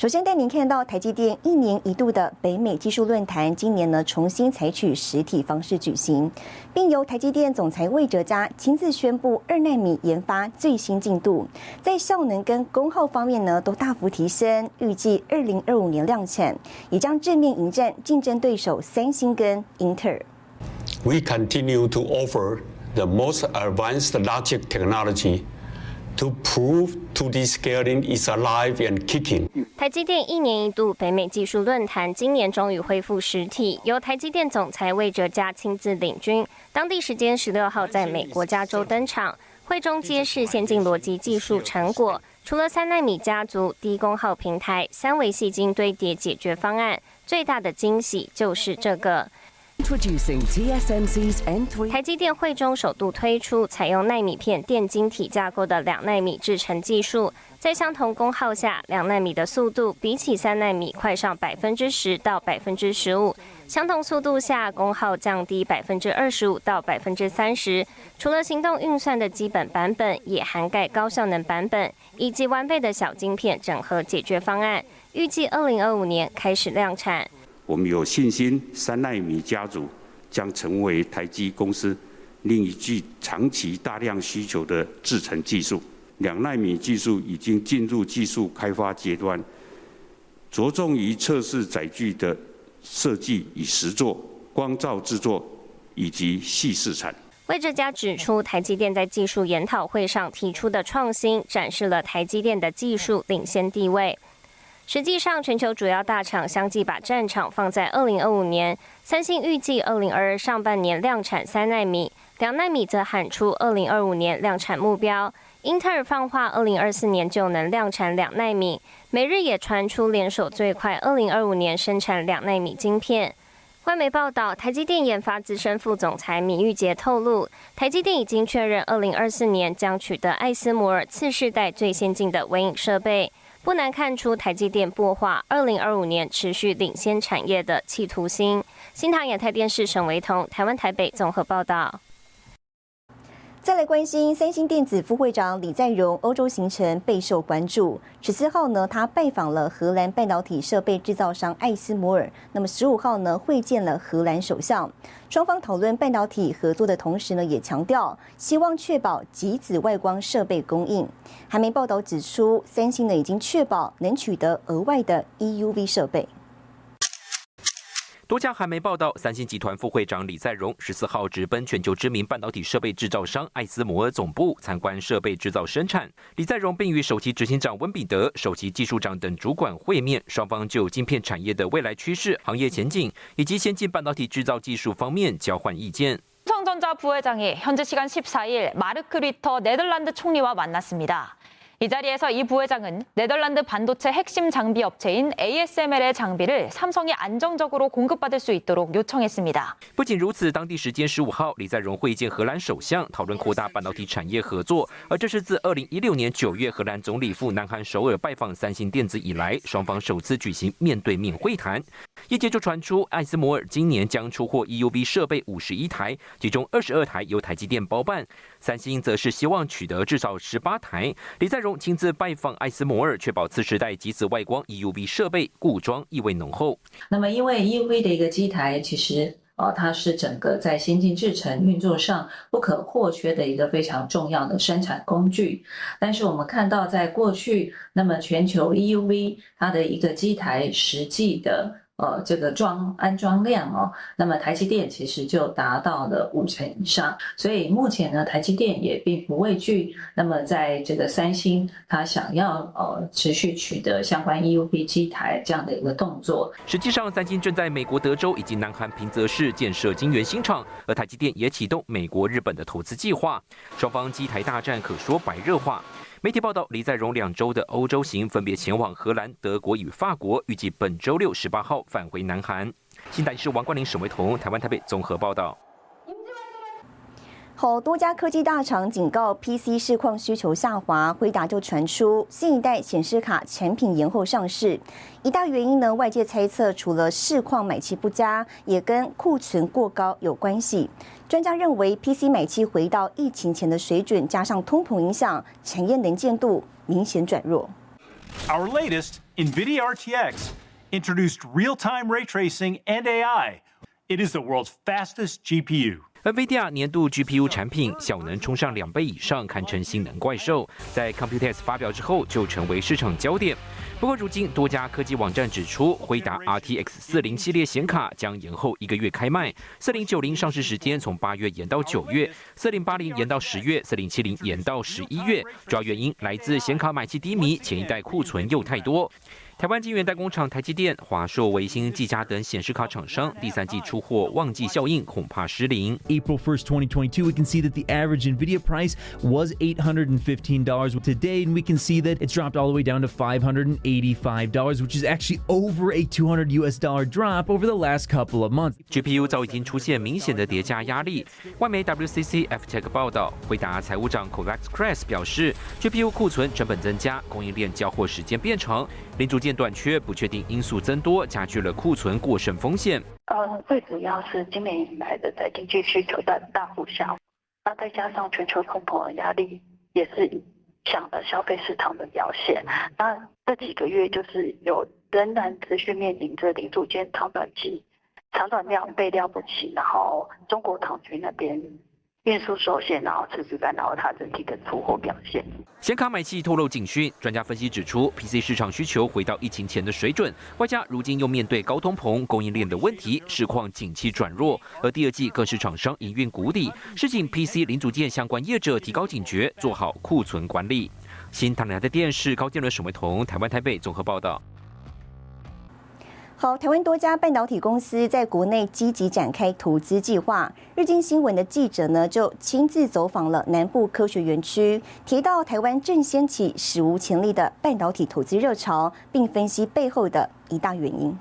首先带您看到台积电一年一度的北美技术论坛，今年呢重新采取实体方式举行，并由台积电总裁魏哲嘉亲自宣布二纳米研发最新进度，在效能跟功耗方面呢都大幅提升，预计二零二五年量产，也将正面迎战竞争对手三星跟英特尔。We continue to offer the most advanced logic technology. To prove 2D scaling is alive and kicking。台积电一年一度北美技术论坛今年终于恢复实体，由台积电总裁魏哲嘉亲自领军。当地时间十六号在美国加州登场，会中揭示先进逻辑技术成果，除了三纳米家族低功耗平台、三维细晶堆叠解决方案，最大的惊喜就是这个。台积电会中首度推出采用纳米片电晶体架构的两纳米制程技术，在相同功耗下，两纳米的速度比起三纳米快上百分之十到百分之十五；相同速度下，功耗降低百分之二十五到百分之三十。除了行动运算的基本版本，也涵盖高效能版本以及完备的小晶片整合解决方案。预计二零二五年开始量产。我们有信心，三纳米家族将成为台积公司另一具长期大量需求的制程技术。两纳米技术已经进入技术开发阶段，着重于测试载具的设计与实作、光照制作以及细试产。魏哲家指出，台积电在技术研讨会上提出的创新，展示了台积电的技术领先地位。实际上，全球主要大厂相继把战场放在二零二五年。三星预计二零二二上半年量产三纳米，两纳米则喊出二零二五年量产目标。英特尔放话二零二四年就能量产两纳米。每日也传出联手最快二零二五年生产两纳米晶片。外媒报道，台积电研发资深副总裁米玉杰透露，台积电已经确认二零二四年将取得艾斯摩尔次世代最先进的微影设备。不难看出，台积电擘画二零二五年持续领先产业的企图心。新唐亚太电视沈维彤，台湾台北综合报道。再来关心三星电子副会长李在镕欧洲行程备受关注。十四号呢，他拜访了荷兰半导体设备制造商艾斯摩尔。那么十五号呢，会见了荷兰首相。双方讨论半导体合作的同时呢，也强调希望确保极紫外光设备供应。还没报道指出，三星呢已经确保能取得额外的 EUV 设备。多家韩媒报道，三星集团副会长李在镕十四号直奔全球知名半导体设备制造商艾斯摩尔总部参观设备制造生产。李在镕并与首席执行长温彼得、首席技术长等主管会面，双方就晶片产业的未来趋势、行业前景以及先进半导体制造技术方面交换意见。삼성전자부회장이현지시간14일마르크리터네덜란드총리와만났습니다 이 자리에서 이 부회장은 네덜란드 반도체 핵심 장비 업체인 ASML의 장비를 삼성이 안정적으로 공급받을 수 있도록 요청했습니다. 不仅如此，当地时间十五号，李在镕会见荷兰首相，讨论扩大半导体产业合作，而这是自二零一六年九月荷兰总理赴南韩首尔拜访三星电子以来，双方首次举行面对面会谈。业界就传出，艾斯摩尔今年将出货 EUV 设备五十一台，其中二十二台由台积电包办， 三星则是希望取得至少十八台。李在镕亲自拜访艾斯摩尔，确保次时代极紫外光 EUV 设备固装意味浓厚。那么，因为 EUV 的一个机台，其实呃，它是整个在先进制程运作上不可或缺的一个非常重要的生产工具。但是我们看到，在过去，那么全球 EUV 它的一个机台实际的。呃，这个装安装量哦，那么台积电其实就达到了五成以上，所以目前呢，台积电也并不畏惧。那么在这个三星，它想要呃持续取得相关 EUV 机台这样的一个动作。实际上，三星正在美国德州以及南韩平泽市建设晶圆新厂，而台积电也启动美国、日本的投资计划，双方机台大战可说白热化。媒体报道，李在镕两周的欧洲行分别前往荷兰、德国与法国，预计本周六十八号返回南韩。新台视王冠林、沈维彤，台湾台北综合报道。好多家科技大厂警告，PC 市况需求下滑。辉达就传出新一代显示卡产品延后上市，一大原因呢，外界猜测除了市况买气不佳，也跟库存过高有关系。专家认为，PC 买气回到疫情前的水准，加上通膨影响，产业能见度明显转弱。Our latest NVIDIA RTX introduced real-time ray tracing and AI. It is the world's fastest GPU. NVIDIA 年度 GPU 产品效能冲上两倍以上，堪称性能怪兽。在 Computex 发表之后，就成为市场焦点。不过，如今多家科技网站指出，辉达 RTX 四零系列显卡将延后一个月开卖，四零九零上市时间从八月延到九月，四零八零延到十月，四零七零延到十一月。主要原因来自显卡买气低迷，前一代库存又太多。台湾晶圆代工厂台积电、华硕、维星、技嘉等显示卡厂商，第三季出货旺季效应恐怕失灵。April 1st, 2022, we can see that the average NVIDIA price was $815 today, and we can see that it's dropped all the way down to $585, which is actually over a 200 US dollar drop over the last couple of months. GPU 早已经出现明显的叠加压力。外媒 WCC FTech 报道，回答财务长 Kovacs Kress 表示，GPU 库存成本增加，供应链交货时间变长。零组件 短缺、不确定因素增多，加剧了库存过剩风险。呃，最主要是今年以来的在经济需求大大幅下，那再加上全球通膨的压力，也是影响了消费市场的表现。那这几个月就是有仍然持续面临着零组件长短期、长短量备料不齐，然后中国唐局那边。运输受限，然后持续干扰它整体的出货表现。显卡买气透露警讯，专家分析指出，PC 市场需求回到疫情前的水准，外加如今又面对高通膨、供应链的问题，市况景气转弱。而第二季更是厂商营运谷底，是请 PC 零组件相关业者提高警觉，做好库存管理。新唐人的电视高建伦、沈维彤，台湾台北综合报道。好，台湾多家半导体公司在国内积极展开投资计划。日经新闻的记者呢，就亲自走访了南部科学园区，提到台湾正掀起史无前例的半导体投资热潮，并分析背后的一大原因。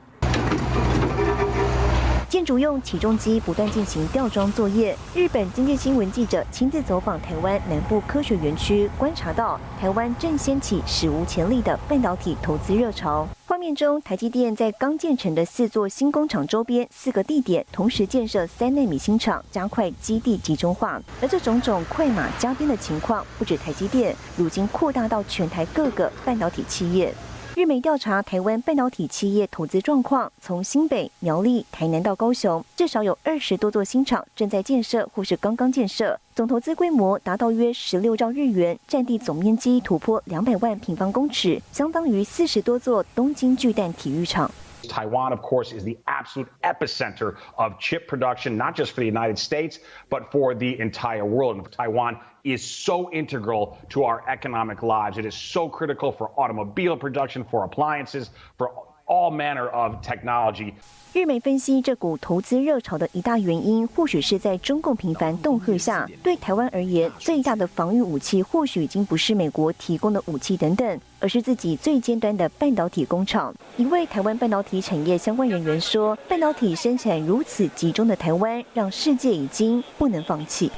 建筑用起重机不断进行吊装作业。日本经济新闻记者亲自走访台湾南部科学园区，观察到台湾正掀起史无前例的半导体投资热潮。画面中，台积电在刚建成的四座新工厂周边四个地点同时建设三纳米新厂，加快基地集中化。而这种种快马加鞭的情况，不止台积电，如今扩大到全台各个半导体企业。日媒调查台湾半导体企业投资状况，从新北、苗栗、台南到高雄，至少有二十多座新厂正在建设或是刚刚建设，总投资规模达到约十六兆日元，占地总面积突破两百万平方公尺，相当于四十多座东京巨蛋体育场。Taiwan, of course, is the absolute epicenter of chip production, not just for the United States, but for the entire world. And Taiwan is so integral to our economic lives. It is so critical for automobile production, for appliances, for all manner of technology. 日美分析，这股投资热潮的一大原因，或许是在中共频繁恫吓下，对台湾而言，最大的防御武器或许已经不是美国提供的武器等等，而是自己最尖端的半导体工厂。一位台湾半导体产业相关人员说：“半导体生产如此集中的台湾，让世界已经不能放弃。”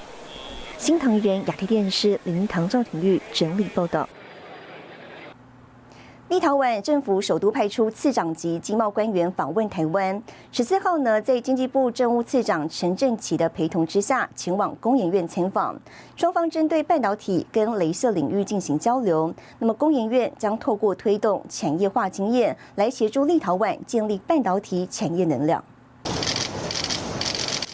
新唐人亚太电视林唐赵廷玉整理报道。立陶宛政府首都派出次长级经贸官员访问台湾。十四号呢，在经济部政务次长陈振奇的陪同之下，前往工研院参访。双方针对半导体跟镭射领域进行交流。那么，工研院将透过推动产业化经验，来协助立陶宛建立半导体产业能量。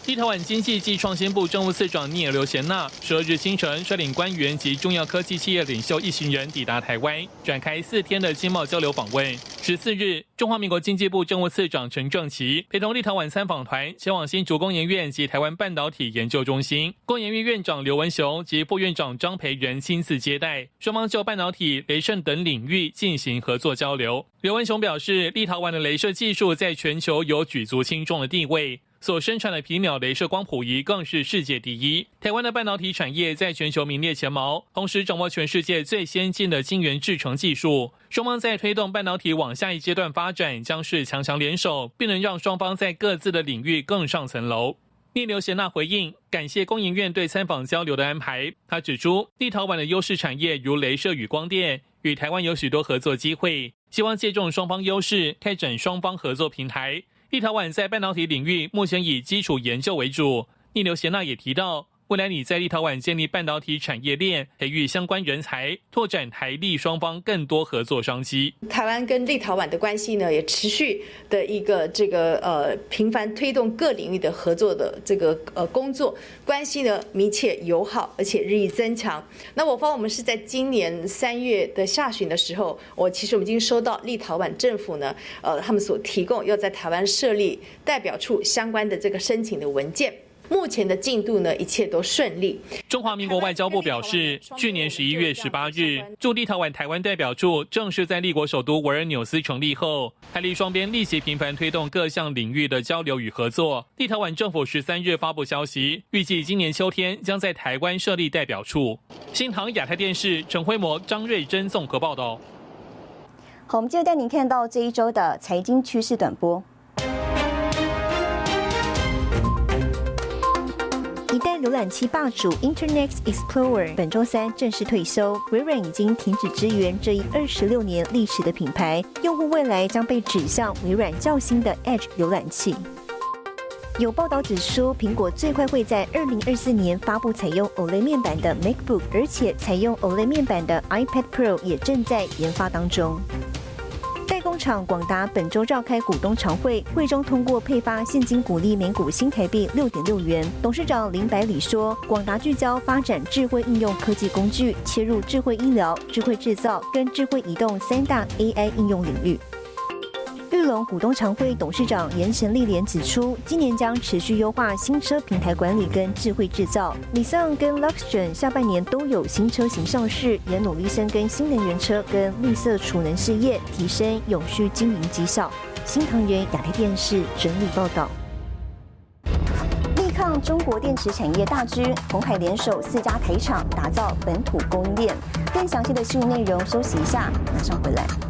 立陶宛经济及创新部政务次长聂尔刘贤娜十二日清晨率领官员及重要科技企业领袖一行人抵达台湾，展开四天的经贸交流访问。十四日，中华民国经济部政务次长陈正奇陪同立陶宛参访团前往新竹工研院及台湾半导体研究中心，工研院院长刘文雄及副院长张培仁亲自接待，双方就半导体、雷射等领域进行合作交流。刘文雄表示，立陶宛的镭射技术在全球有举足轻重的地位。所生产的皮秒镭射光谱仪更是世界第一。台湾的半导体产业在全球名列前茅，同时掌握全世界最先进的晶圆制程技术。双方在推动半导体往下一阶段发展，将是强强联手，并能让双方在各自的领域更上层楼。聂留贤娜回应，感谢工研院对参访交流的安排。他指出，立陶宛的优势产业如镭射与光电，与台湾有许多合作机会，希望借重双方优势，开展双方合作平台。立陶宛在半导体领域目前以基础研究为主。逆流贤娜也提到。未来你在立陶宛建立半导体产业链，培育相关人才，拓展台立双方更多合作商机。台湾跟立陶宛的关系呢，也持续的一个这个呃频繁推动各领域的合作的这个呃工作，关系呢密切友好，而且日益增强。那我方我们是在今年三月的下旬的时候，我其实我们已经收到立陶宛政府呢，呃他们所提供要在台湾设立代表处相关的这个申请的文件。目前的进度呢，一切都顺利。中华民国外交部表示，去年十一月十八日，驻立陶宛台湾代表处正式在立国首都维尔纽斯成立后，台立双边立即频繁推动各项领域的交流与合作。立陶宛政府十三日发布消息，预计今年秋天将在台湾设立代表处。新唐亚太电视陈辉模、张瑞珍综合报道。好，我们接着带您看到这一周的财经趋势短波。一代浏览器霸主 Internet Explorer 本周三正式退休，微软已经停止支援这一二十六年历史的品牌，用户未来将被指向微软较新的 Edge 浏览器。有报道指出，苹果最快会在二零二四年发布采用 OLED 面板的 MacBook，而且采用 OLED 面板的 iPad Pro 也正在研发当中。厂广达本周召开股东常会，会中通过配发现金股利每股新台币六点六元。董事长林百里说，广达聚焦发展智慧应用科技工具，切入智慧医疗、智慧制造跟智慧移动三大 AI 应用领域。玉龙股东常会董事长严贤丽莲指出，今年将持续优化新车平台管理跟智慧制造。李尚跟 Luxgen 下半年都有新车型上市，也努力深耕新能源车跟绿色储能事业，提升永续经营绩效。新唐人亚太电视整理报道。力抗中国电池产业大军，红海联手四家台厂打造本土供应链。更详细的新闻内容，休息一下，马上回来。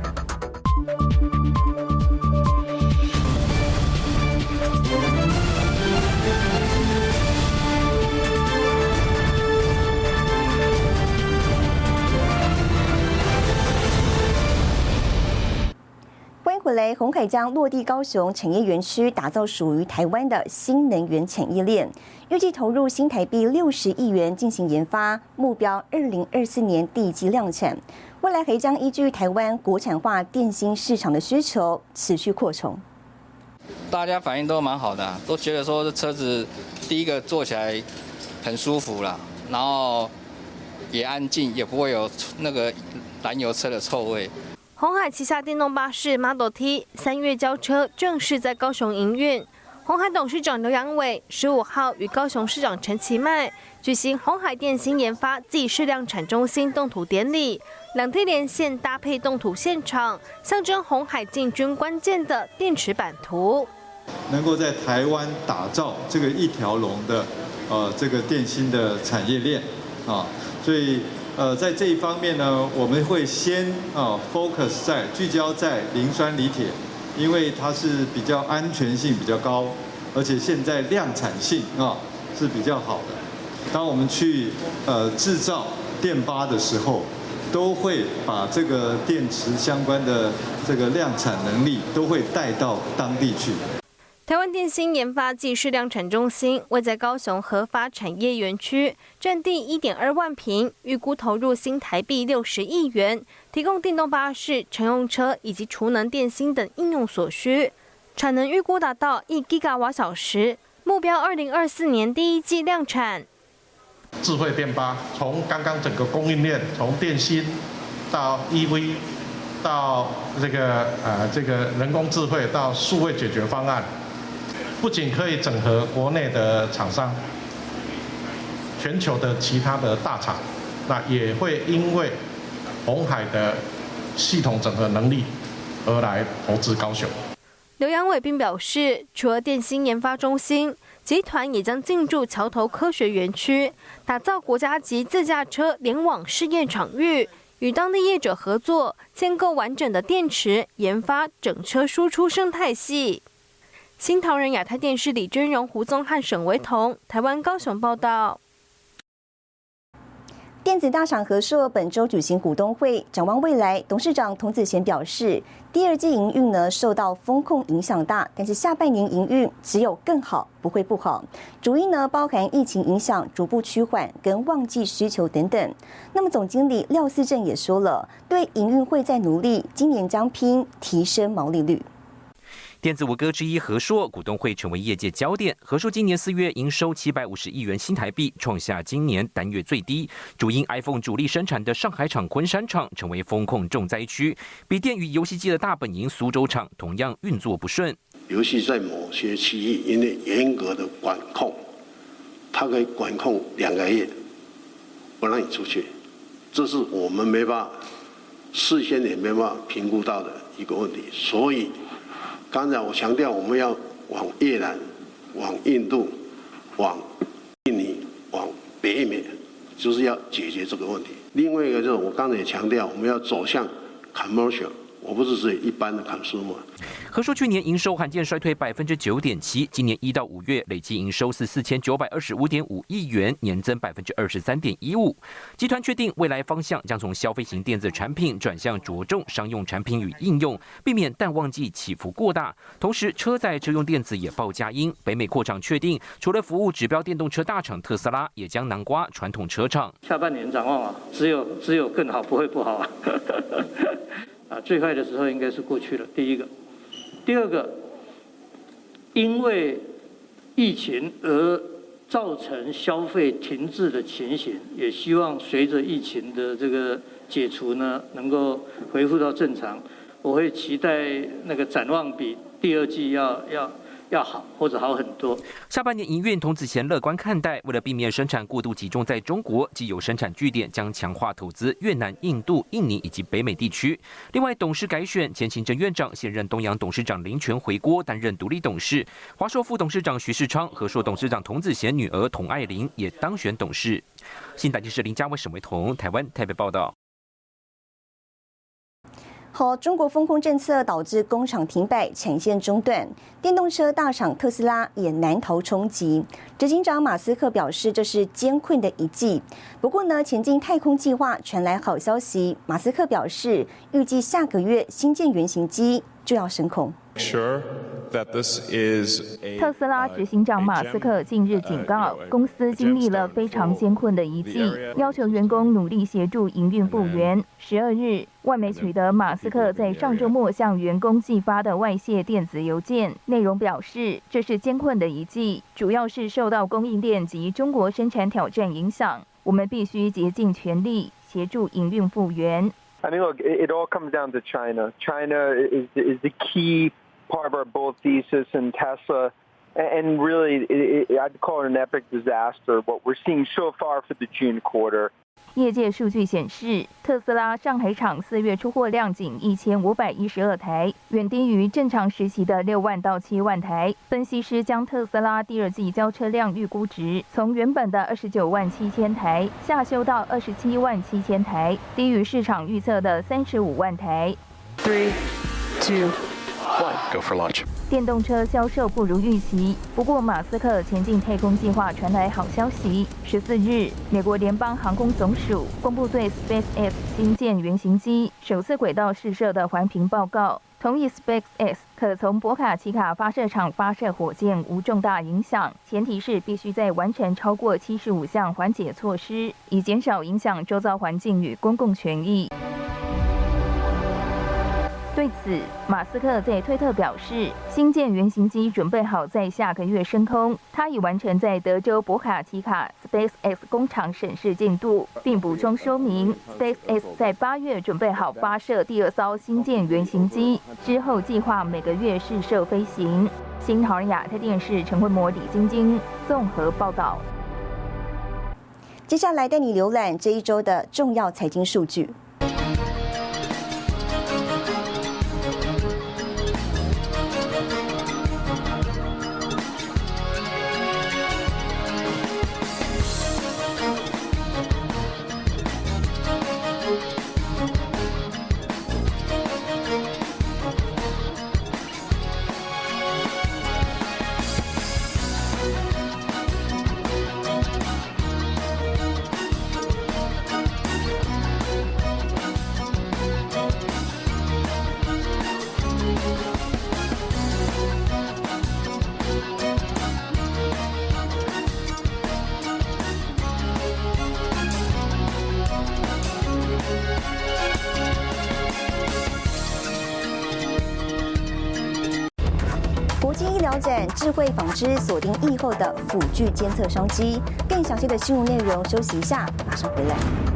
鸿海将落地高雄产业园区，打造属于台湾的新能源产业链，预计投入新台币六十亿元进行研发，目标二零二四年第一季量产。未来还将依据台湾国产化电芯市场的需求，持续扩充。大家反应都蛮好的，都觉得说这车子第一个坐起来很舒服了，然后也安静，也不会有那个燃油车的臭味。红海旗下电动巴士 Model T 三月交车正式在高雄营运。红海董事长刘阳伟十五号与高雄市长陈其迈举行红海电芯研发暨试量产中心动土典礼，两天连线搭配动土现场，象征红海进军关键的电池版图。能够在台湾打造这个一条龙的呃这个电芯的产业链啊，所以。呃，在这一方面呢，我们会先啊 focus 在聚焦在磷酸锂铁，因为它是比较安全性比较高，而且现在量产性啊是比较好的。当我们去呃制造电巴的时候，都会把这个电池相关的这个量产能力都会带到当地去。台湾电芯研发暨试量产中心位在高雄合发产业园区，占地一点二万平，预估投入新台币六十亿元，提供电动巴士、乘用车以及储能电芯等应用所需，产能预估达到一吉瓦小时，目标二零二四年第一季量产。智慧电巴从刚刚整个供应链，从电芯到 EV，到这个呃这个人工智慧，到数位解决方案。不仅可以整合国内的厂商，全球的其他的大厂，那也会因为红海的系统整合能力而来投资高雄。刘阳伟并表示，除了电芯研发中心，集团也将进驻桥头科学园区，打造国家级自驾车联网试验场域，与当地业者合作，建构完整的电池研发整车输出生态系。新唐人亚太电视李娟荣、胡宗汉、沈维彤，台湾高雄报道。电子大厂和硕本周举行股东会，展望未来，董事长童子贤表示，第二季营运呢受到风控影响大，但是下半年营运只有更好，不会不好。主因呢包含疫情影响逐步趋缓跟旺季需求等等。那么总经理廖思正也说了，对营运会在努力，今年将拼提升毛利率。电子五哥之一和硕股东会成为业界焦点。和硕今年四月营收七百五十亿元新台币，创下今年单月最低。主因 iPhone 主力生产的上海厂昆山厂成为风控重灾区，笔电与游戏机的大本营苏州厂同样运作不顺。游戏在某些区域因为严格的管控，它可以管控两个月，不让你出去，这是我们没办法事先也没办法评估到的一个问题，所以。刚才我强调，我们要往越南、往印度、往印尼、往北美，就是要解决这个问题。另外一个就是我刚才也强调，我们要走向 commercial。我不是指一般的看书嘛。和硕去年营收罕见衰退百分之九点七，今年一到五月累计营收是四千九百二十五点五亿元，年增百分之二十三点一五。集团确定未来方向将从消费型电子产品转向着重商用产品与应用，避免淡旺季起伏过大。同时，车载车用电子也报佳音，北美扩厂确定，除了服务指标电动车大厂特斯拉，也将南瓜传统车厂。下半年展望啊，只有只有更好，不会不好啊。最坏的时候应该是过去了。第一个，第二个，因为疫情而造成消费停滞的情形，也希望随着疫情的这个解除呢，能够恢复到正常。我会期待那个展望比第二季要要。要好或者好很多。下半年营运，童子贤乐观看待。为了避免生产过度集中在中国，既有生产据点将强化投资越南、印度、印尼以及北美地区。另外，董事改选，前行政院长现任东阳董事长林权回国担任独立董事。华硕副董事长徐世昌和硕董事长童子贤女儿童爱玲也当选董事。新台记者林家伟、沈维彤，台湾台北报道。和中国风控政策导致工厂停摆、产线中断，电动车大厂特斯拉也难逃冲击。执行长马斯克表示，这是艰困的一季。不过呢，前进太空计划传来好消息，马斯克表示，预计下个月新建原型机就要升空。特斯拉执行长马斯克近日警告，公司经历了非常艰困的一季，要求员工努力协助营运复原。十二日，外媒取得马斯克在上周末向员工寄发的外泄电子邮件，内容表示，这是艰困的一季，主要是受到供应链及中国生产挑战影响，我们必须竭尽全力协助营运复原。I mean, look, it all comes down to China. China is is the key. Part of our bull thesis and Tesla. And really, it, it, I'd call it an epic disaster. What we're seeing so far for the June quarter. 业界数据显示，特斯拉上海厂四月出货量仅一千五百一十二台，远低于正常时期的六万到七万台。分析师将特斯拉第二季交车辆预估值从原本的二十九万七千台下修到二十七万七千台，低于市场预测的三十五万台。Three, two. Go for lunch。电动车销售不如预期，不过马斯克前进太空计划传来好消息。十四日，美国联邦航空总署公布对 SpaceX 新建原型机首次轨道试射的环评报告，同意 SpaceX 可从博卡奇卡发射场发射火箭无重大影响，前提是必须在完成超过七十五项缓解措施，以减少影响周遭环境与公共权益。对此，马斯克在推特表示，新建原型机准备好在下个月升空。他已完成在德州博卡奇卡 SpaceX 工厂审视进度，并补充说明，SpaceX 在八月准备好发射第二艘新建原型机，之后计划每个月试射飞行。新唐人亚太电视陈慧模、李晶晶综合报道。接下来带你浏览这一周的重要财经数据。会纺织，锁定疫后的辅具监测商机。更详细的新闻内容，休息一下，马上回来。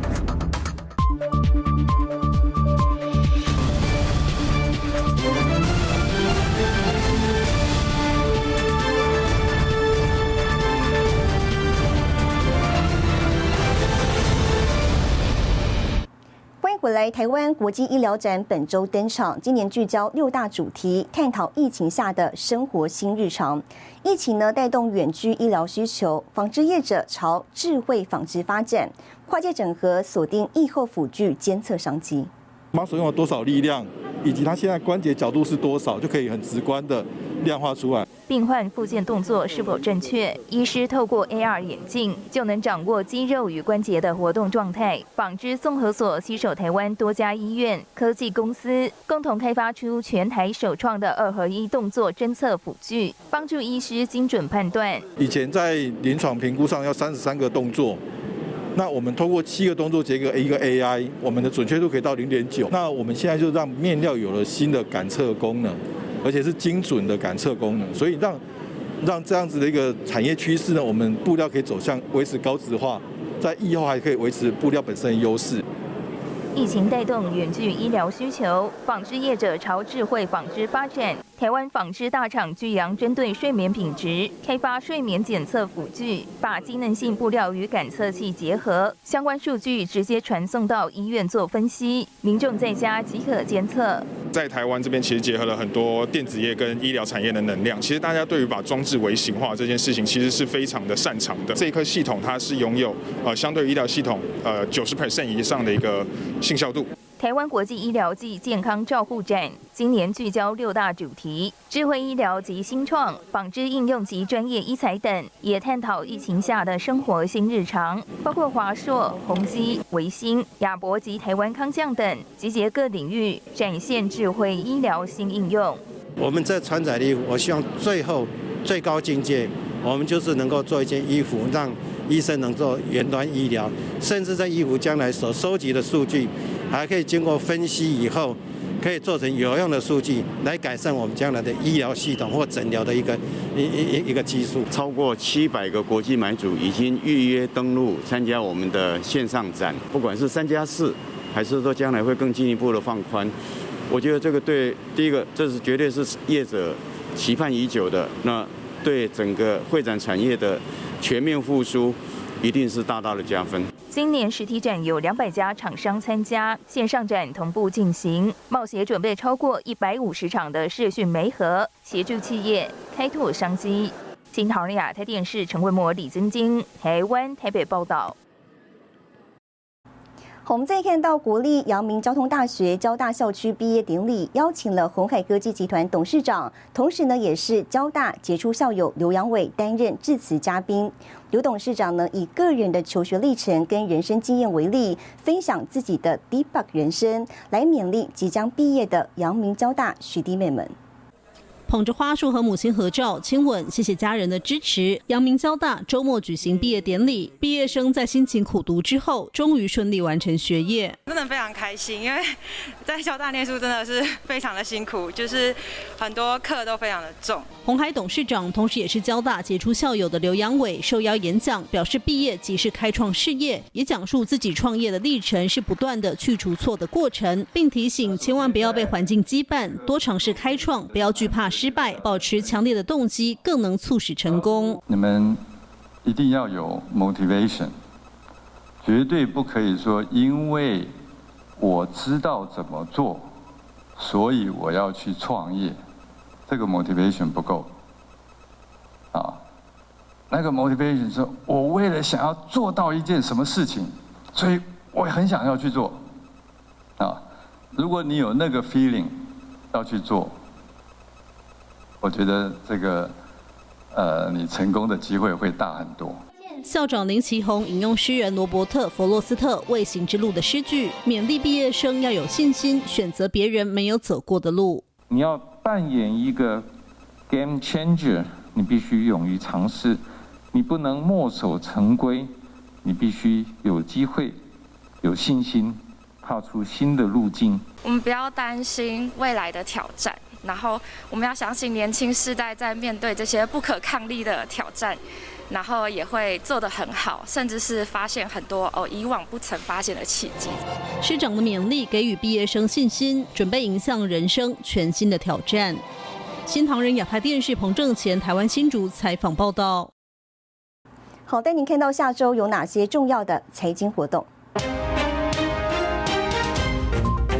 回来，台湾国际医疗展本周登场。今年聚焦六大主题，探讨疫情下的生活新日常。疫情呢带动远距医疗需求，纺织业者朝智慧纺织发展，跨界整合锁定疫后辅具监测商机。马所用了多少力量，以及他现在关节角度是多少，就可以很直观的量化出来。病患复健动作是否正确？医师透过 AR 眼镜就能掌握肌肉与关节的活动状态。纺织综合所携手台湾多家医院、科技公司，共同开发出全台首创的二合一动作侦测辅具，帮助医师精准判断。以前在临床评估上要三十三个动作，那我们通过七个动作结合一个 AI，我们的准确度可以到零点九。那我们现在就让面料有了新的感测功能。而且是精准的感测功能，所以让让这样子的一个产业趋势呢，我们布料可以走向维持高值化，在疫后还可以维持布料本身的优势。疫情带动远距医疗需求，纺织业者朝智慧纺织发展。台湾纺织大厂巨阳针对睡眠品质开发睡眠检测辅具，把机能性布料与感测器结合，相关数据直接传送到医院做分析，民众在家即可监测。在台湾这边，其实结合了很多电子业跟医疗产业的能量。其实大家对于把装置微型化这件事情，其实是非常的擅长的。这一颗系统它是拥有呃相对医疗系统呃九十 percent 以上的一个信效度。台湾国际医疗暨健康照护展今年聚焦六大主题：智慧医疗及新创、纺织应用及专业医材等，也探讨疫情下的生活新日常，包括华硕、宏基、维新、亚博及台湾康将等，集结各领域，展现智慧医疗新应用。我们这船载的，我希望最后最高境界，我们就是能够做一件衣服，让医生能做远端医疗，甚至在衣服将来所收集的数据。还可以经过分析以后，可以做成有用的数据，来改善我们将来的医疗系统或诊疗的一个一一一个技术。超过七百个国际买主已经预约登录参加我们的线上展，不管是三加四，还是说将来会更进一步的放宽，我觉得这个对第一个，这是绝对是业者期盼已久的。那对整个会展产业的全面复苏。一定是大大的加分。今年实体展有两百家厂商参加，线上展同步进行。冒协准备超过一百五十场的视讯媒合，协助企业开拓商机。新唐利亚台电视陈慧模、李增金，台湾台北报道。我们再看到国立阳明交通大学交大校区毕业典礼，邀请了鸿海科技集团董事长，同时呢也是交大杰出校友刘阳伟担任致辞嘉宾。刘董事长呢以个人的求学历程跟人生经验为例，分享自己的 debug 人生，来勉励即将毕业的阳明交大学弟妹们。捧着花束和母亲合照亲吻，谢谢家人的支持。阳明交大周末举行毕业典礼，毕业生在辛勤苦读之后，终于顺利完成学业，真的非常开心。因为在交大念书真的是非常的辛苦，就是很多课都非常的重。红海董事长，同时也是交大杰出校友的刘阳伟受邀演讲，表示毕业即是开创事业，也讲述自己创业的历程是不断的去除错的过程，并提醒千万不要被环境羁绊，多尝试开创，不要惧怕。失失败，保持强烈的动机，更能促使成功。你们一定要有 motivation，绝对不可以说因为我知道怎么做，所以我要去创业，这个 motivation 不够。啊，那个 motivation 是我为了想要做到一件什么事情，所以我很想要去做。啊，如果你有那个 feeling 要去做。我觉得这个，呃，你成功的机会会大很多。校长林奇宏引用诗人罗伯特·弗洛斯特《未行之路》的诗句，勉励毕业生要有信心，选择别人没有走过的路。你要扮演一个 game changer，你必须勇于尝试，你不能墨守成规，你必须有机会、有信心，踏出新的路径。我们不要担心未来的挑战。然后我们要相信年轻世代在面对这些不可抗力的挑战，然后也会做得很好，甚至是发现很多哦以往不曾发现的契机。师长的勉励给予毕业生信心，准备迎向人生全新的挑战。新唐人亚太电视彭正前台湾新竹采访报道。好，带您看到下周有哪些重要的财经活动。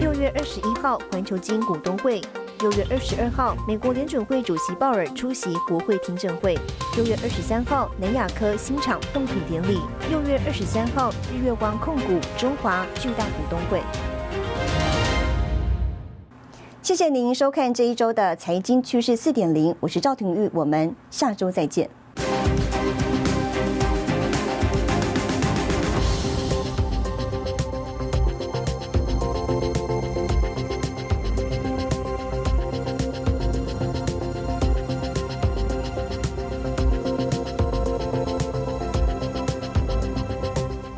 六月二十一号，环球金股东会；六月二十二号，美国联准会主席鲍尔出席国会听证会；六月二十三号，南亚科新厂动土典礼；六月二十三号，日月光控股中华巨大股东会。谢谢您收看这一周的财经趋势四点零，我是赵廷玉，我们下周再见。